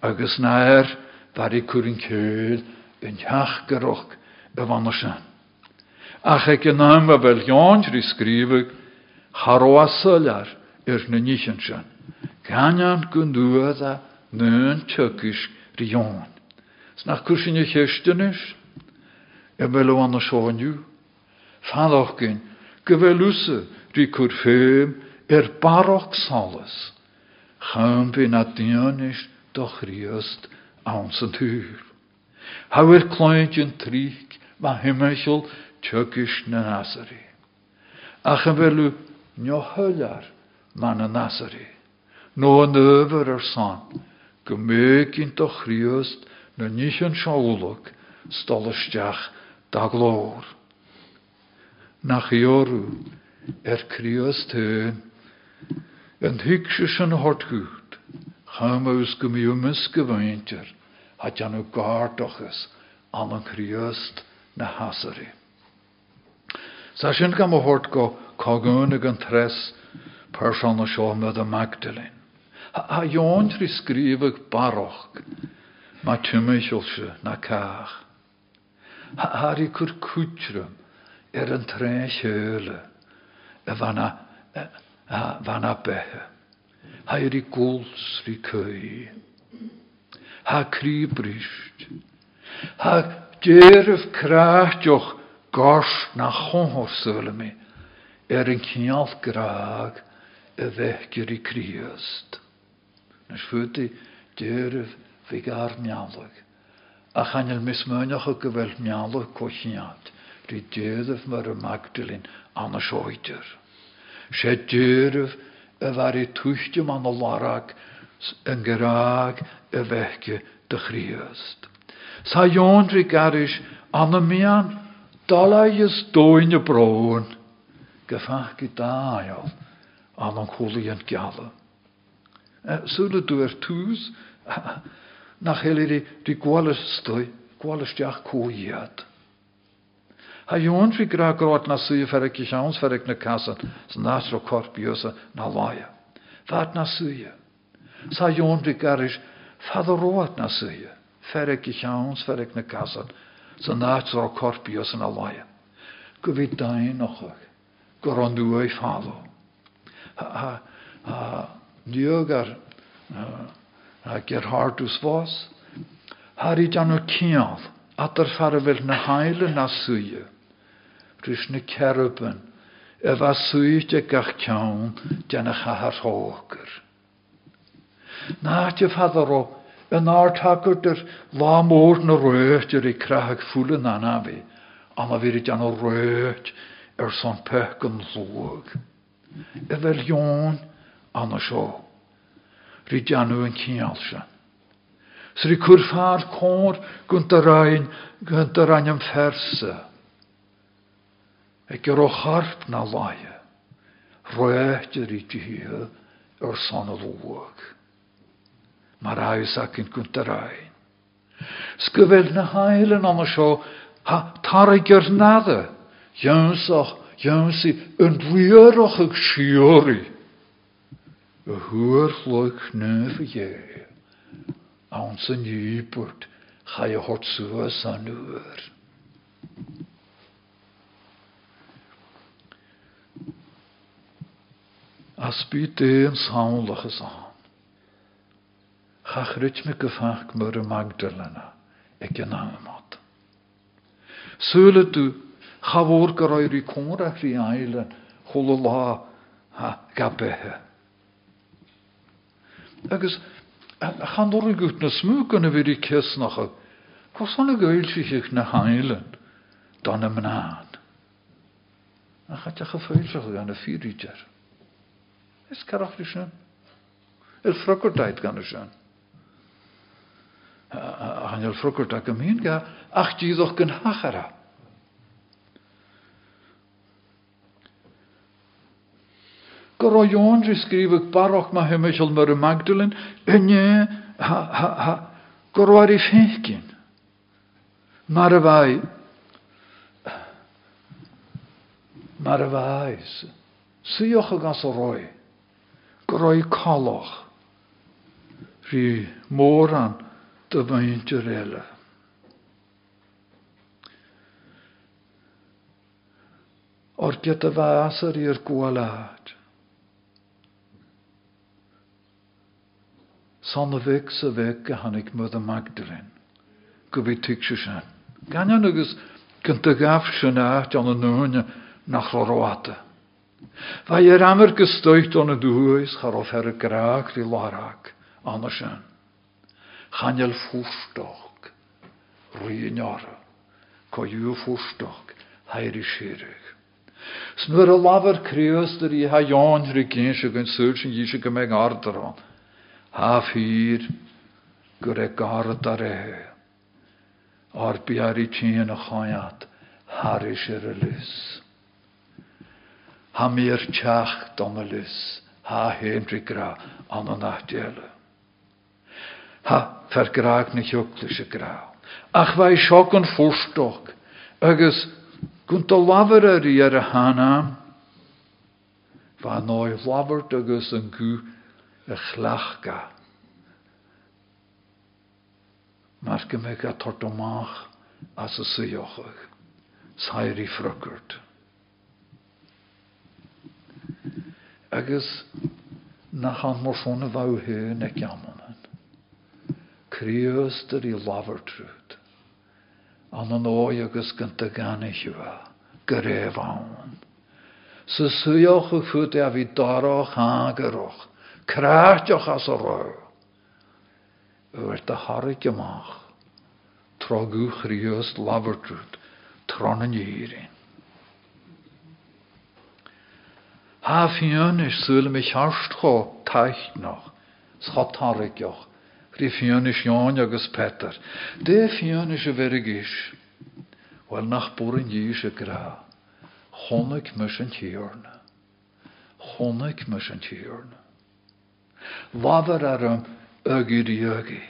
Agus nair var i cwrin céil yn teach gyroch y fan sy'n. Ach ag yn am a fel ions ri sgrifig charwa sylar yr na sy'n. Ganyan gwndwyd a nyn tygys ri ion. Snach cwrsyn i chystynys, y fel o an o sioen Fannoch gyn, gyfelwse ri cwrffeim er barok solas. Chym by na dionis doch riost aan zijn tuur. Hou er kleintje triek, maar himmelsel tjökisch na nasari. U njo hullar man na nasari. No een over er san, gemeek in toch riost na nischen schaulok, stollestjach da gloor. Nach joru, er krios teun, en hiksje zijn hart goed, gaan we us gemiumis geweinter, had jan u gaartoches an een krioost na. Sa sin gam hort go cagúnig an tres person a seo me a Magdalene. Ha jón tri skrifig baroch, ma na kaach. Ha har i kur er an tre hjöle, e vanna vanna behe. Ha er i guls ri köi. Ha kri brist. Ha djerf krachtjoch gors na chonhor söle me. Er en knialt graag e vekjer i kriöst. Nes fytti djerf vigar mjalig. A chanel mismönach o gyfel mjalig kochiat. Ri djerf mar y Magdalene anna sioeder. sé dúrah a bhar i tuiste man larag an geraag a bheice de chríast. Sa jónri garis anna mian dala is dóine broin go fach go dáal an an cholí an geala. Súla dú ar tús nach. Ha jón fi gra grád na suúi fer ik seans fer ik na casan san násro corpiosa na láia. Fad na suúie. Sa jón fi garis róad na suúie. Fer ik seans fer ik na casan san násro corpiosa na láia. Go vi dain falo. Ha ha ha ger hartus was. Har i dan o. At er fara vel na na suúie. Rys na ceruban, a bha suite gach cean deanna chahar hógur. Náte fadaró an ártakur er lámór na röitir i krahag fúlan anabi, anna vir an röit er son pekan lóg. E jón anna ri deanú an cíalse. Sri gunt a rain, gunt a rainim fersa. Ag gur ó charp na láie, roiidir í tíhe ar san lúag. Mar agus yn gwntarain. Sgyfel na hailen am seo, ha tar i gyr nada, jaunsach, jaunsi, yn rwyrach ag siori. Y hwyr llwch nef y ie, awn sy'n ybwrt, chai anwyr. As bí déon sálachas an. Chachrit me gefach mar a Magdalena ag an amad. Súla tú chabhór go roiir í córa hí eile chola ha gabethe. Agus chandor gut na smú gan a bhí í cesnacha, Cos sanna gail sich na hailen dan am naan. A chat a gefeilsach gan fírítear. Is carach dy sy'n. Il ffrwgwr daid gan y sy'n. A han il ffrwgwr da gymyn ga, ach dyddoch gyn hachara. Gor o Ion ysgrifig baroch ma myr y Magdalen, yne, ha, ha, ha, gor o ar i ffeicyn. Mar y fai, mar y fai, Suoch a gas a roi. Go roi caloch. Rí mór an do bhainte réile. Or get a bhasar i'r gwaelad. Son y fic sy fic a hannig mydd y Magdalene. Gyfi tig. Fa i'r amr gystoet o'n y dwys char o fer y graag ri larag an y sy'n. Chanel fwrstoch, rwy'n ora, co yw fwrstoch, hair i sirig. Snwyr y lafar crios dyr i ha ion rhy gyn sy'n gyn sŵr sy'n ysio gymeg ardar o'n. Ha ffyr, gyr e garad ar e. Lys. Ha mir tiach dom y lys, ha henri gra an. Ha fer graag na gra. Ach fai siog yn ffwrstoch, agus gwynt o lafar ar i ar y hana, fa noi lafar agus yn gw y chlachga. Mar gymig a tortomach. Agus nach an mor sôn y faw hyn ag iamonan. Crios dyr i lafar trwyd. An an oi agus gynta gan i hiwa, gyref awn. Sy syioch y ffwyd a daroch hageroch, Kraatjoch as a. Trogu chrios lavertrud. Tron yn eirin. Ha fion is sŵl mi charst cho taich noch. Schot harig joch. Ri fion is agus Peter. De fion is is. Wel nach borin jys y gra. Chonig mys yn tiorna. Chonig mys yn tiorna. Ladder ar am ögir jögi.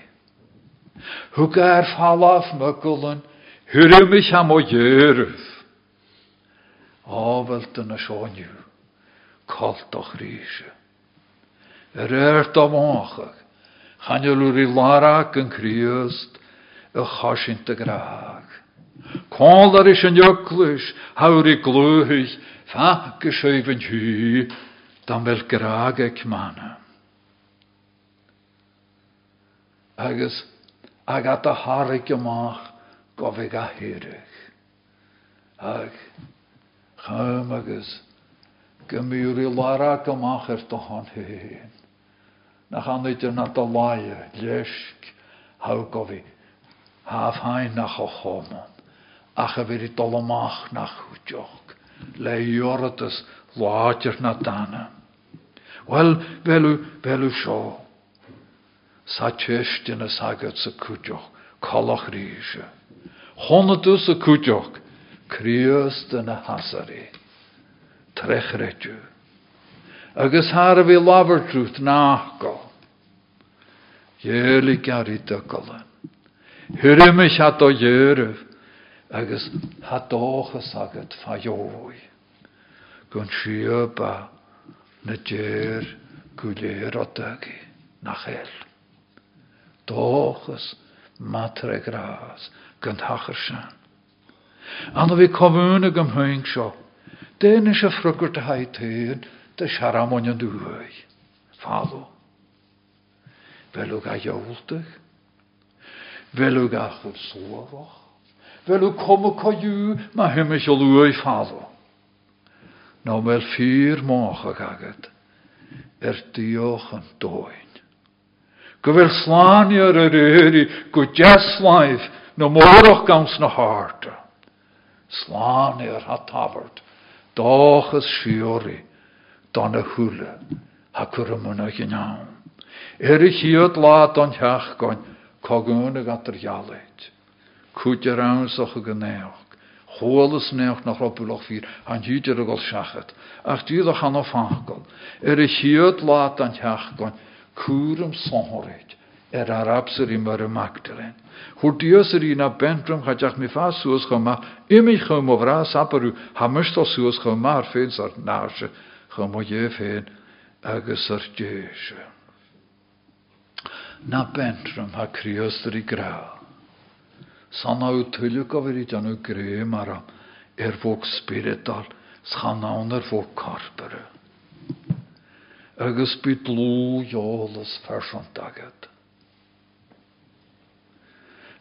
Hug er fallaf mökullen, hyrum ich am o jörf. Avelt sionju, kalt och ríse. Er ert am áchach, chanelur i larak yn kriust, y chasint y graag. Kólar is yn jöklus, haur i glúhig, fa gesöfn hű, dan vel graag ek manam. agus ag at harig amach go bhíh a hiirich. Ag agus go múí lara goach ar do hon héin. Nach an idir na do laie leisk ha go bhí háfhain nach a chomon. Ach a bhí i dolamach nach chuteoch. Le na dana. Wel, velú, velú seo. sa teistin a sagad. Honnaú sa cúteoch, críos den na hasarí, trechreitú. Agus haar a bhí labartrúth náá. Dhéla garí do golan. Thuiriimiis hat ó dhéirih agus hatóchas agad fajói. Gon siúba na déir go léir nach chéil. Dochas matre gras gynt hachar sian. Anna sio. Den is a de. Falo. Velw ga joltig. Velw ga chyd słowoch. Velw komme ko ju, ma hymys o lwy falo. Nou wel vier mogen gaget. Er dioch yn doin. Go bhfuil sláinear a réirí go gans na háta. Sláinear ha tabhart, dáchas siúí donna thuúla ha chumuna gneán. Er i chiad lá an teach goin cogúna gatar gealaid. Cúte ransoch a go néoch. Cholalas neoch an a ach dúach an á fágal. Sonhorid er arabsar i mar Magdalen. Hwr dios yr un a bentrum chadach mi fa sŵs choma, imi chym o fras abarw, hamysht o sŵs choma ar ffeins ar narse go mo dhé féin agus ar. Na bentrum ha criostar i gra. Sanna u tulle go vir i danu gré mar er fóg spiritual schanán er fóg karpere. Agus byt lú jólas fersant.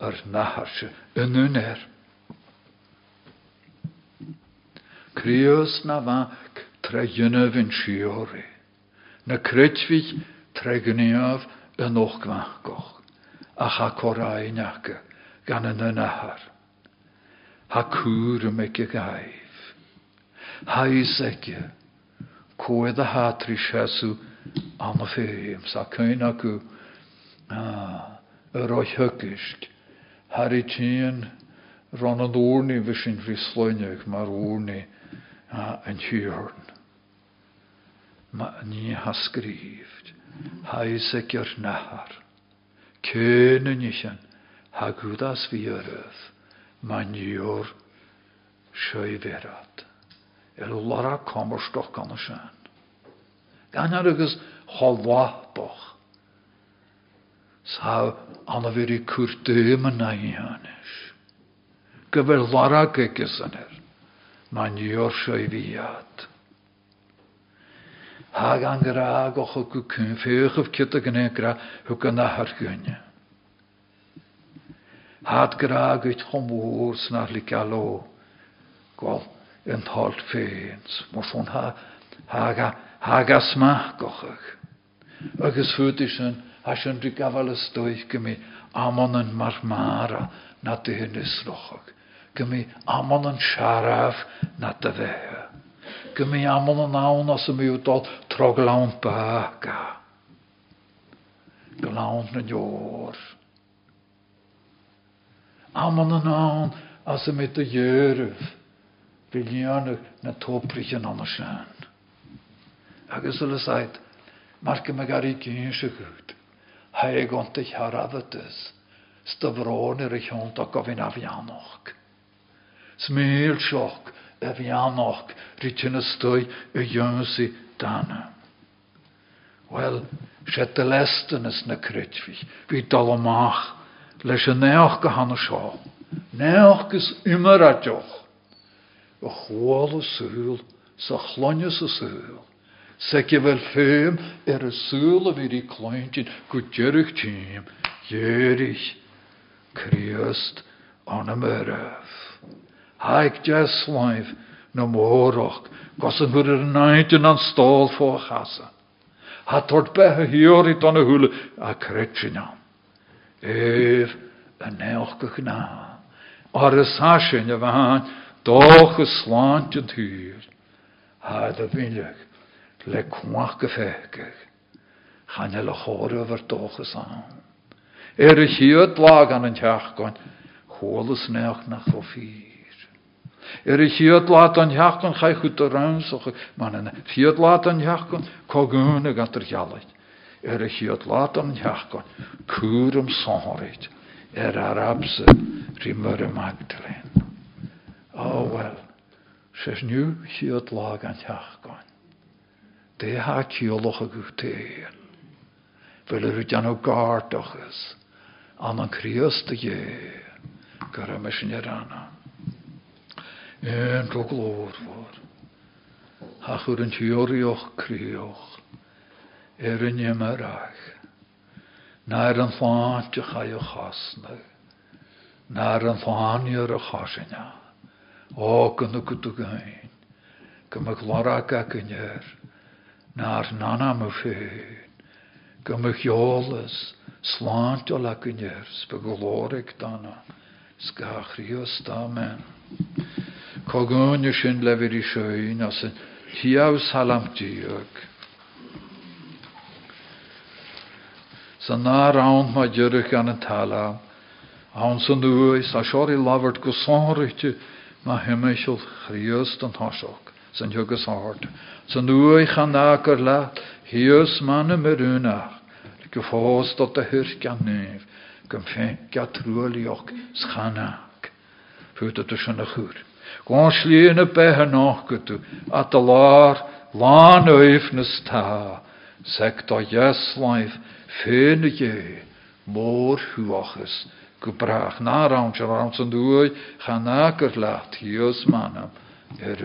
ar naharse inún er. Kriús na bhaach tre dionne vin siori. Na krytwich tregniaf yn ochgwach goch. A cha corai nake gan yn y. Ha cwr y gaif. Ha isegge. Coed a hatri siasw am y ffeim. Sa hygysk. Harry oerni fysyn frislwynig mae'r oerni yn hiorn. Mae ni ha skrift. Ha iseg yr nahar. Eisiau. Ha gwdas fi yrdd. Mae niwr sioi ferad. Er lara kommer stoch gan Sa anna i cwrdym yn na i hanes. Gyfer lara gegys yn er. Mae niwr sioi fiad. Hag an gra goch o gwcyn ffeich of cyta gynnu gra hwg yn ahar gynnu. Had gra gwyt chomwr snar li galo. Gwal yn tholt ffeins. Mwyswn ha haga haga smach gochach. Agus fwydys yn as yn dy gafal ystwyth gymi amon yn marmara na dy hyn ysrochog. Gymi amon yn siaraf na dy fehe. Gymi amon yn awn as y miwdol troglawn baga. Glawn na jor. Amon y jyrf. Filian na toprich yn anna sian. Agus yl said, marke me gar i gyn gyd. Haig ont ich harafatus. Stavron er ich ont ac ofyn afianoch. Smeel siok afianoch rydyn y stwy y ynsi dana. Wel, set de lesten is na krytvi. Vi dalomach. Leis y neoch sio. Neoch gys immer a joch. Y chwal y sŵl, sa chlonius y Sec fel ffeim er y sŵl y fyr i cloentyn gwydyrich tîm, ierig, criast on y myraf. Haig jas slaif na mórach, gos yn hwyr yr naid yn an stôl ffo chasa. Ha tord beth hiori don y hwle a cretsin am. Ef y neoch gych na. Ar y sasyn y fan, doch y slant yn tyr. Le. Chan el y chor o'r doch y san. Er y hiad lag an yn tiachgon, chwolus neoch nach o ffyr. Er y hiad laat an tiachgon chai chwt o rawnsoch, man yn hiad laat an tiachgon, cogwn y gant yr hialaid. Er y hiad laat an tiachgon, cwr am sonhorid, er arabse rimmer y Magdalene. Oh wel, ses nu hiad lag an. De ha kioloch a gwteir. Fel yr ydyn o gardoch ys. An an krios dy je. Erana. En tro glor for. Hachwr yn tiorioch crioch. Er yn ymarach. Na'r yn ffant y chai o chasna. Na'r yn ffant i'r o chasina. O, gynnu gwtw gain. Gymach lorak ac yn. Na'r nana my ffein. Gymach iolas. Slant o lac yn er. Spegolorig dana. Sgach rios da men. Cogwn y sy'n lefyr i yn Hiaw salam diog. Sa na ma dyrach an y talam. Awn sa siori sonrwytio ma hymysl chriust yn hosog. Sy'n hygys hort. Sy'n dwy chan agor la, hius man y myrwnach. Gyffos dod y hyr gan nef. Gymfenc a trwylioch schanag. Fwyd y dysyn y chwr. Gwan slien y beth yn gyda, a dy lar, lan oefnus ta, sec do jeslaif, ffyn y ge, môr hwachus, gebracht. Na raam, je raam zijn doei, ga naker laat, hios manam, er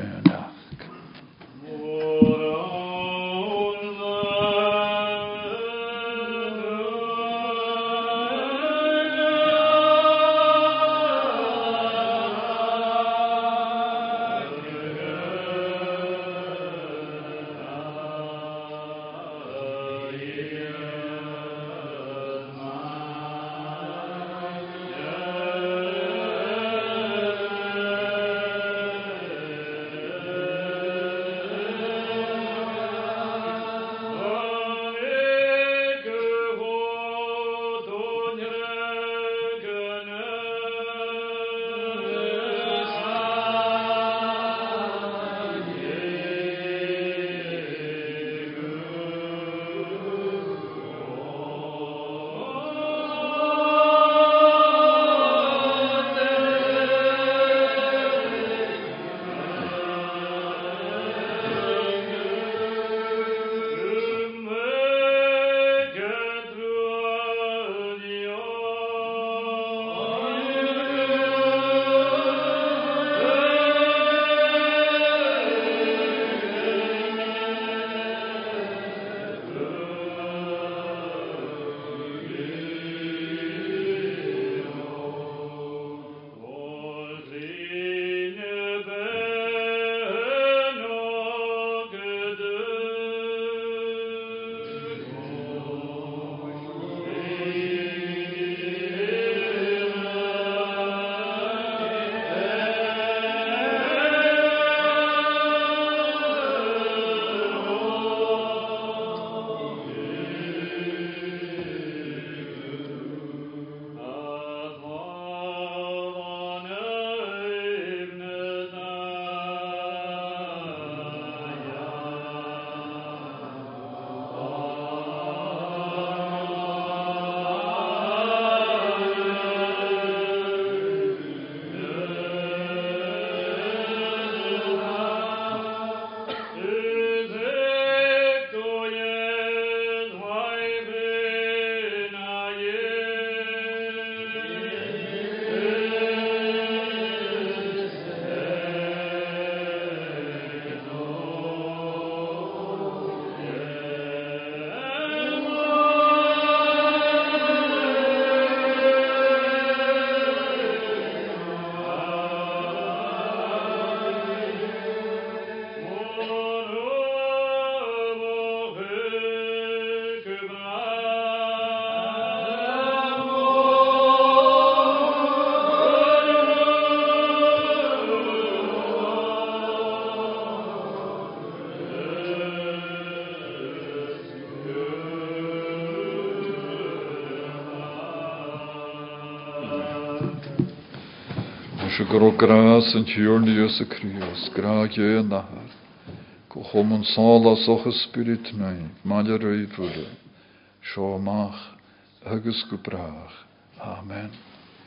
gro gras yn tiwrn Iesu Crios, gra ge yn nahar. Go chom yn sal as och spirit nai, maler ei fwre. Sio mach, agus go brach. Amen.